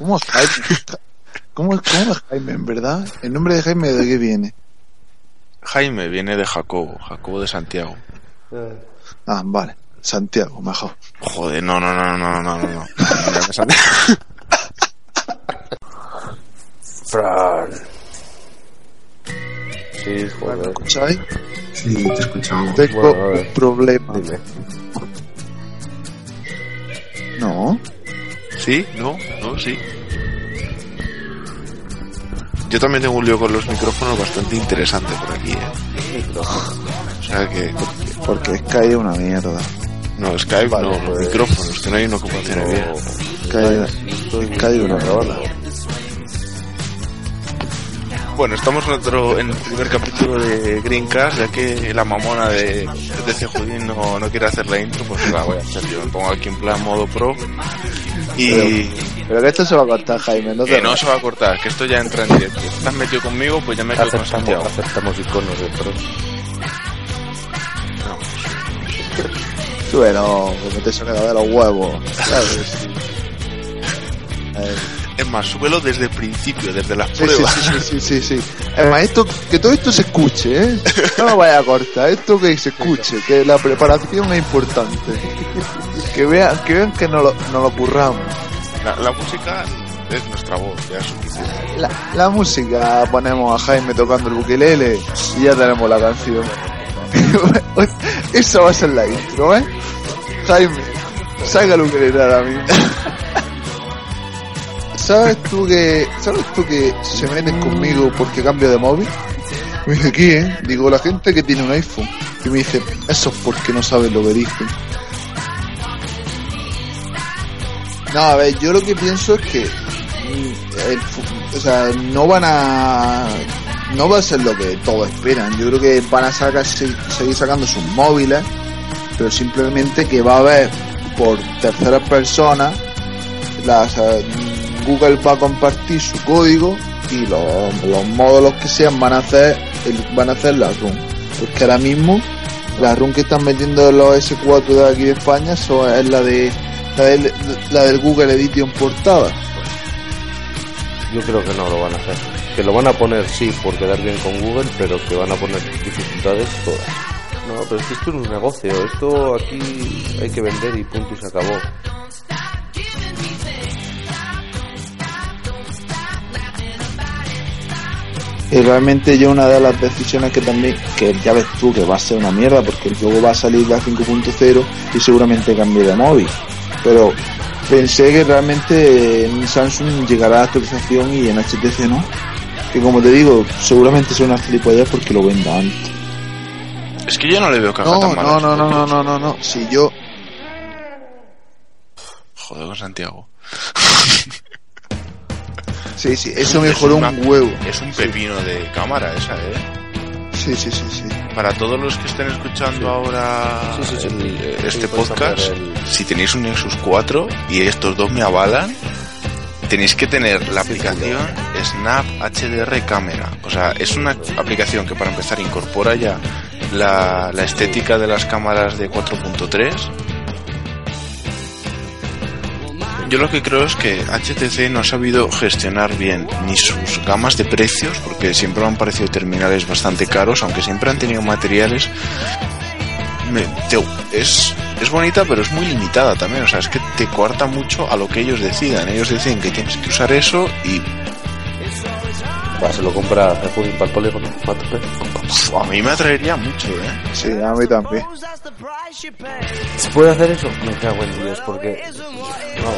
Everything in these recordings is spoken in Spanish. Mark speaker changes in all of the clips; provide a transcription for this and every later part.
Speaker 1: ¿Cómo es Jaime? ¿Cómo, es- ¿Cómo es Jaime, en verdad? ¿El nombre de Jaime de qué viene?
Speaker 2: Jaime viene de Jacobo, Jacobo de Santiago.
Speaker 1: Ah, vale. Santiago, mejor.
Speaker 2: Joder, no, no, no, no, no, no, no.
Speaker 3: Fran. Sí, joder.
Speaker 1: ¿Escucháis?
Speaker 4: Sí, te escuchamos.
Speaker 1: Tengo
Speaker 3: Bueno,
Speaker 1: un problema.
Speaker 3: Dime.
Speaker 1: No.
Speaker 2: ¿Sí? ¿No? ¿No? ¿Sí? Yo también tengo un lío con los micrófonos bastante interesante por aquí, ¿eh? O sea que...
Speaker 1: Porque Sky es una mierda.
Speaker 2: No, Skype
Speaker 3: Vale,
Speaker 2: no, los
Speaker 3: pues-
Speaker 2: micrófonos, que no hay uno que funcione bien.
Speaker 1: Sky, Sky es una mierda.
Speaker 2: Bueno, estamos en, otro, en el primer capítulo de Greencast, ya que la mamona de, de CJudín no, no quiere hacer la intro, pues la voy a hacer yo. Me pongo aquí en plan modo pro. Y
Speaker 1: Pero que esto se va a cortar, Jaime. No te
Speaker 2: que no se va a cortar, que esto ya entra en directo. Si estás metido conmigo, pues ya me quedo con
Speaker 3: Aceptamos,
Speaker 2: Santiago.
Speaker 3: aceptamos iconos de pro.
Speaker 1: Bueno, porque te saca de los huevos. ¿Sabes?
Speaker 2: Es más, súbelo desde el principio, desde las
Speaker 1: Sí, sí,
Speaker 2: pruebas.
Speaker 1: sí, sí, sí, sí, sí. Además, esto, que todo esto se escuche, ¿eh? No lo vaya a cortar, esto que se escuche, que la preparación es importante. Que vean que, vean que no lo, no lo curramos.
Speaker 2: La, la música es nuestra voz, ya es suficiente.
Speaker 1: La, la música, ponemos a Jaime tocando el ukelele y ya tenemos la canción. Eso va a ser la intro, ¿eh? Jaime, salga el ukelele ahora mismo. ¿Sabes tú que, sabes tú que se meten conmigo porque cambio de móvil? Me dice, ¿quién? Digo, la gente que tiene un iPhone. Y me dice, eso es porque no sabes lo que dicen. No, a ver, yo lo que pienso es que mm, o sea, no van a no va a ser lo que todos esperan. Yo creo que van a sacar, se- seguir sacando sus móviles, pero simplemente que va a haber por terceras personas eh, Google va a compartir su código y los, los módulos que sean van a hacer van a hacer la run. Porque ahora mismo la run que están metiendo los S4 de aquí de España son- es la de la del, la del Google Edition portada.
Speaker 3: Yo creo que no lo van a hacer. Que lo van a poner, sí, por quedar bien con Google, pero que van a poner dificultades todas. No, pero es que esto es un negocio. Esto aquí hay que vender y punto y se acabó.
Speaker 1: Y realmente yo una de las decisiones que también, que ya ves tú que va a ser una mierda, porque luego va a salir la 5.0 y seguramente cambie de móvil. Pero pensé que realmente en Samsung llegará la actualización y en HTC no. Que como te digo, seguramente sea una gilipollez porque lo venda antes.
Speaker 2: Es que yo no le veo caja
Speaker 1: No,
Speaker 2: tan mala.
Speaker 1: no, no, no, no, no, no, no. Si yo,
Speaker 2: Joder con Santiago.
Speaker 1: sí, sí, eso
Speaker 2: Es
Speaker 1: mejoró
Speaker 2: una-
Speaker 1: un huevo.
Speaker 2: Es un pepino de cámara esa, ¿eh?
Speaker 1: Sí, sí, sí, sí.
Speaker 2: Para todos los que estén escuchando ahora
Speaker 3: Sí, sí, sí.
Speaker 2: el-
Speaker 3: Sí,
Speaker 2: este podcast,
Speaker 3: el-
Speaker 2: si tenéis un Nexus 4 y estos dos me avalan, tenéis que tener la aplicación Snap HDR Camera. O sea, es una aplicación que para empezar incorpora ya la, la estética de las cámaras de 4.3. Yo lo que creo es que HTC no ha sabido gestionar bien ni sus gamas de precios, porque siempre me han parecido terminales bastante caros, aunque siempre han tenido materiales me- te- es, es bonita, pero es muy limitada también. O sea, es que te coarta mucho a lo que ellos decidan. Ellos deciden que tienes que usar eso y
Speaker 3: Va, se lo compra el Pudding para el polígono.
Speaker 2: A mí me atraería mucho, ¿eh?
Speaker 1: Sí, a mí también.
Speaker 3: ¿Se puede hacer eso? Me cago en Dios, porque... No,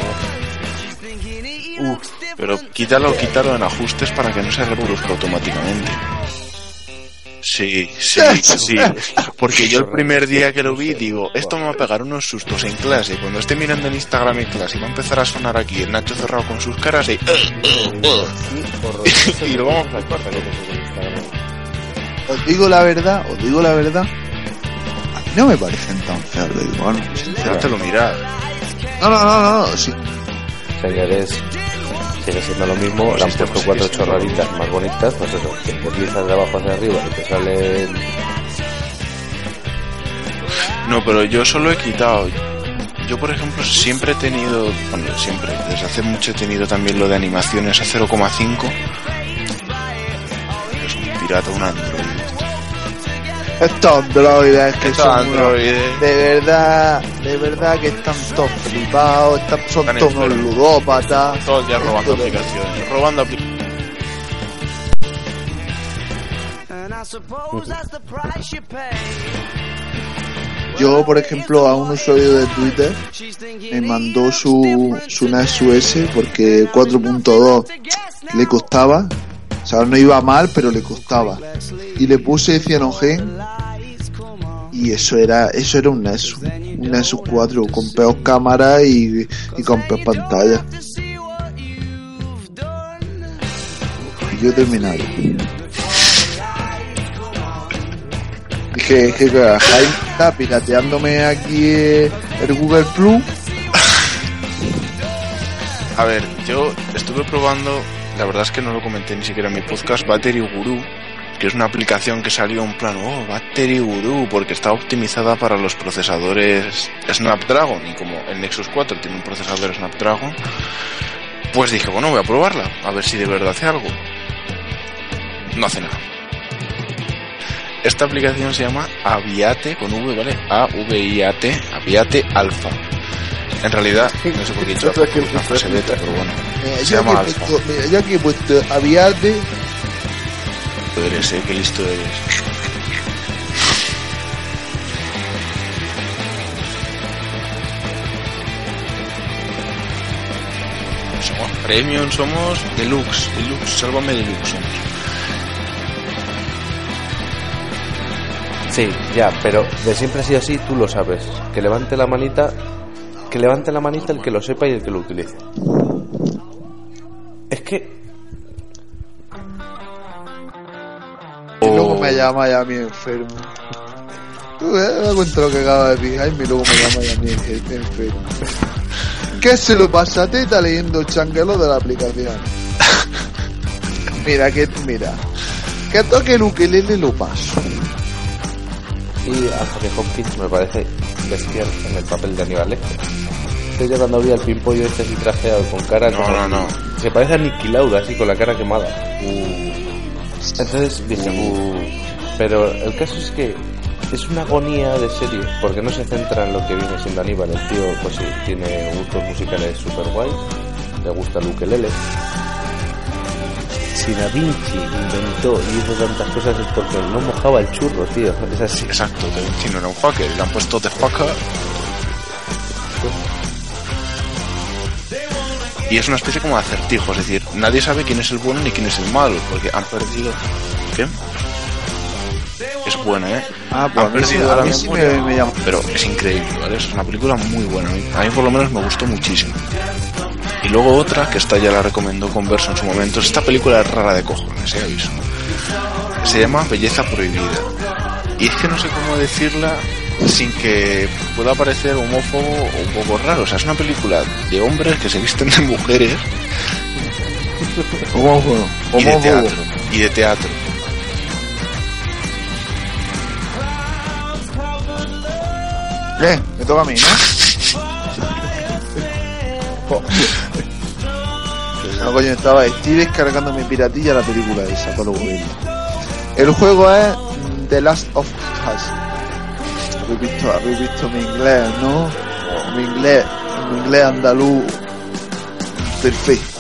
Speaker 3: Uf,
Speaker 2: Pero quítalo, quítalo en ajustes para que no se reproduzca automáticamente. Sí, sí, sí. Porque yo el primer día que lo vi digo, esto me va a pegar unos sustos en clase. Cuando esté mirando en Instagram en clase y va a empezar a sonar aquí el Nacho cerrado con sus caras de... "Uh, uh, uh".
Speaker 3: sí, horroroso.
Speaker 2: Y lo vamos
Speaker 3: a.
Speaker 1: Os digo la verdad, os digo la verdad. A mí no me parecen tan feos los iconos.
Speaker 2: Déjatelo mirar.
Speaker 1: No, no, no, no, no, sí.
Speaker 3: Señores, sigue siendo lo mismo. Le han puesto
Speaker 2: pues
Speaker 3: cuatro chorraditas más bonitas, pues eso, que deslizas de abajo hacia arriba y te sale...
Speaker 2: No, pero yo solo he quitado. Yo yo por ejemplo siempre he tenido, bueno, siempre, desde hace mucho he tenido también lo de animaciones a 0,5. Es un pirata, un android.
Speaker 1: Estos androides que
Speaker 2: Estos
Speaker 1: son
Speaker 2: androides.
Speaker 1: unos- de verdad, de verdad que están todos flipados, están, son
Speaker 2: Están
Speaker 1: todos unos
Speaker 2: enfermos.
Speaker 1: ludópatas.
Speaker 2: Todos ya robando
Speaker 1: Esto de-
Speaker 2: aplicaciones, robando aplicaciones.
Speaker 5: And I suppose that's the price you pay.
Speaker 1: Yo, por ejemplo, a un usuario de Twitter me mandó su, su NAS US porque 4.2 le costaba. O sea, no iba mal, pero le costaba. Y le puse Cyanogen y eso era eso era un Nexus. Un Nexus 4 con peor cámara y, y con peor pantalla. Y yo terminado. Dije, que Jaime está pirateándome aquí eh, el Google Plus.
Speaker 2: A ver, yo estuve probando, la verdad es que no lo comenté ni siquiera en mi podcast, Battery Guru, que es una aplicación que salió en plan, oh, Battery Guru, porque está optimizada para los procesadores Snapdragon, y como el Nexus 4 tiene un procesador Snapdragon, pues dije, bueno, voy a probarla, a ver si de verdad hace algo. No hace nada. Esta aplicación se llama Aviate, con V, ¿vale? A-V-I-A-T, Aviate Alpha. En realidad, no sé por qué he dicho alfa, porque es una fase beta, pero bueno.
Speaker 1: Mira,
Speaker 2: Se
Speaker 1: yo
Speaker 2: llama
Speaker 1: puesto- mira, yo aquí he puesto Aviate
Speaker 2: eres, eh, qué listo eres. Somos premium, somos deluxe, deluxe, sálvame deluxe somos.
Speaker 3: Sí, ya, pero de siempre ha sido así, tú lo sabes. Que levante la manita, que levante la manita el que lo sepa y el que lo utilice. Es que
Speaker 1: y luego me llama ya a mí enfermo. Tú eh, me cuenta lo que acaba de decir Jaime y luego me llama ya a mí enfermo. ¿Qué se lo pasa a Teta leyendo el changuelo de la aplicación? Mira, que mira. Que toque el ukelele lo paso.
Speaker 3: y Anthony Hopkins me parece bestial en el papel de Aníbal Lecter. Entonces yo cuando vi al pimpollo este así trajeado con cara
Speaker 2: No,
Speaker 3: como-
Speaker 2: no, no.
Speaker 3: Se parece a Nicky Lauda así con la cara quemada. Entonces dije, "Uh". pero el caso es que es una agonía de serie, porque no se centra en lo que viene siendo Aníbal. El tío, pues sí, tiene gustos musicales super guays, le gusta el ukelele. Si Da Vinci inventó y hizo tantas cosas es porque no mojaba el churro, tío. Es así.
Speaker 2: Exacto, que el chino era un hacker le han puesto de hacker. Y es una especie como de acertijo, es decir, nadie sabe quién es el bueno ni quién es el malo, porque han perdido. ¿Qué? Es buena, ¿eh?
Speaker 1: Ah, pues
Speaker 2: Han
Speaker 1: a mí sí,
Speaker 2: perdido
Speaker 1: a
Speaker 2: la
Speaker 1: sí
Speaker 2: memoria,
Speaker 1: me, me llama.
Speaker 2: Pero es increíble, ¿vale? Es una película muy buena. A mí- A mí por lo menos me gustó muchísimo. Y luego otra, que esta ya la recomendó Converso en su momento, es esta película es rara de cojones, ¿eh? Aviso. Se llama Belleza Prohibida. Y es que no sé cómo decirla sin que pueda parecer homófobo o un poco raro. O sea, es una película de hombres que se visten de mujeres
Speaker 1: Homófobo.
Speaker 2: y de teatro. Y de teatro.
Speaker 1: Eh, me toca a mí, ¿no? No, coño, estaba, estoy descargando mi piratilla la película esa para luego verla. El juego es mm, The Last of Us. Habéis visto, habéis visto mi inglés, ¿no? Mi inglés, mi inglés andaluz perfecto.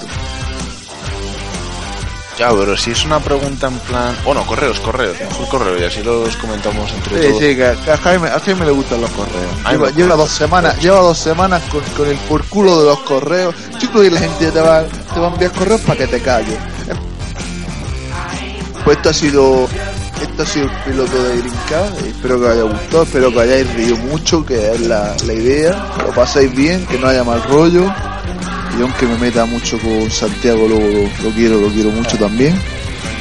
Speaker 2: Ya, pero si es una pregunta en plan... Bueno, correos, correos. Mejor correo y así los comentamos entre
Speaker 1: Sí,
Speaker 2: todos.
Speaker 1: sí, que, a, Jaime, a Jaime le gustan los correos. Lleva, dos semanas, lleva dos semanas con, con el por culo de los correos. Chico, y la gente te va, te va a enviar correos para que te calles. Pues esto ha sido, esto ha sido el piloto de Grinca. Espero que os haya gustado, espero que hayáis reído mucho, que es la, la idea. Que lo pasáis bien, que no haya mal rollo. Y aunque me meta mucho con Santiago, lo, lo quiero, lo quiero mucho también.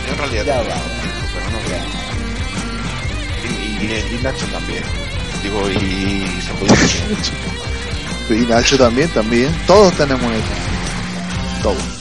Speaker 2: Yo en realidad
Speaker 3: Ya
Speaker 2: también, pero no. Y, y- y Nacho también. Digo, y.
Speaker 1: Y Nacho también, también. Todos tenemos eso. Todos.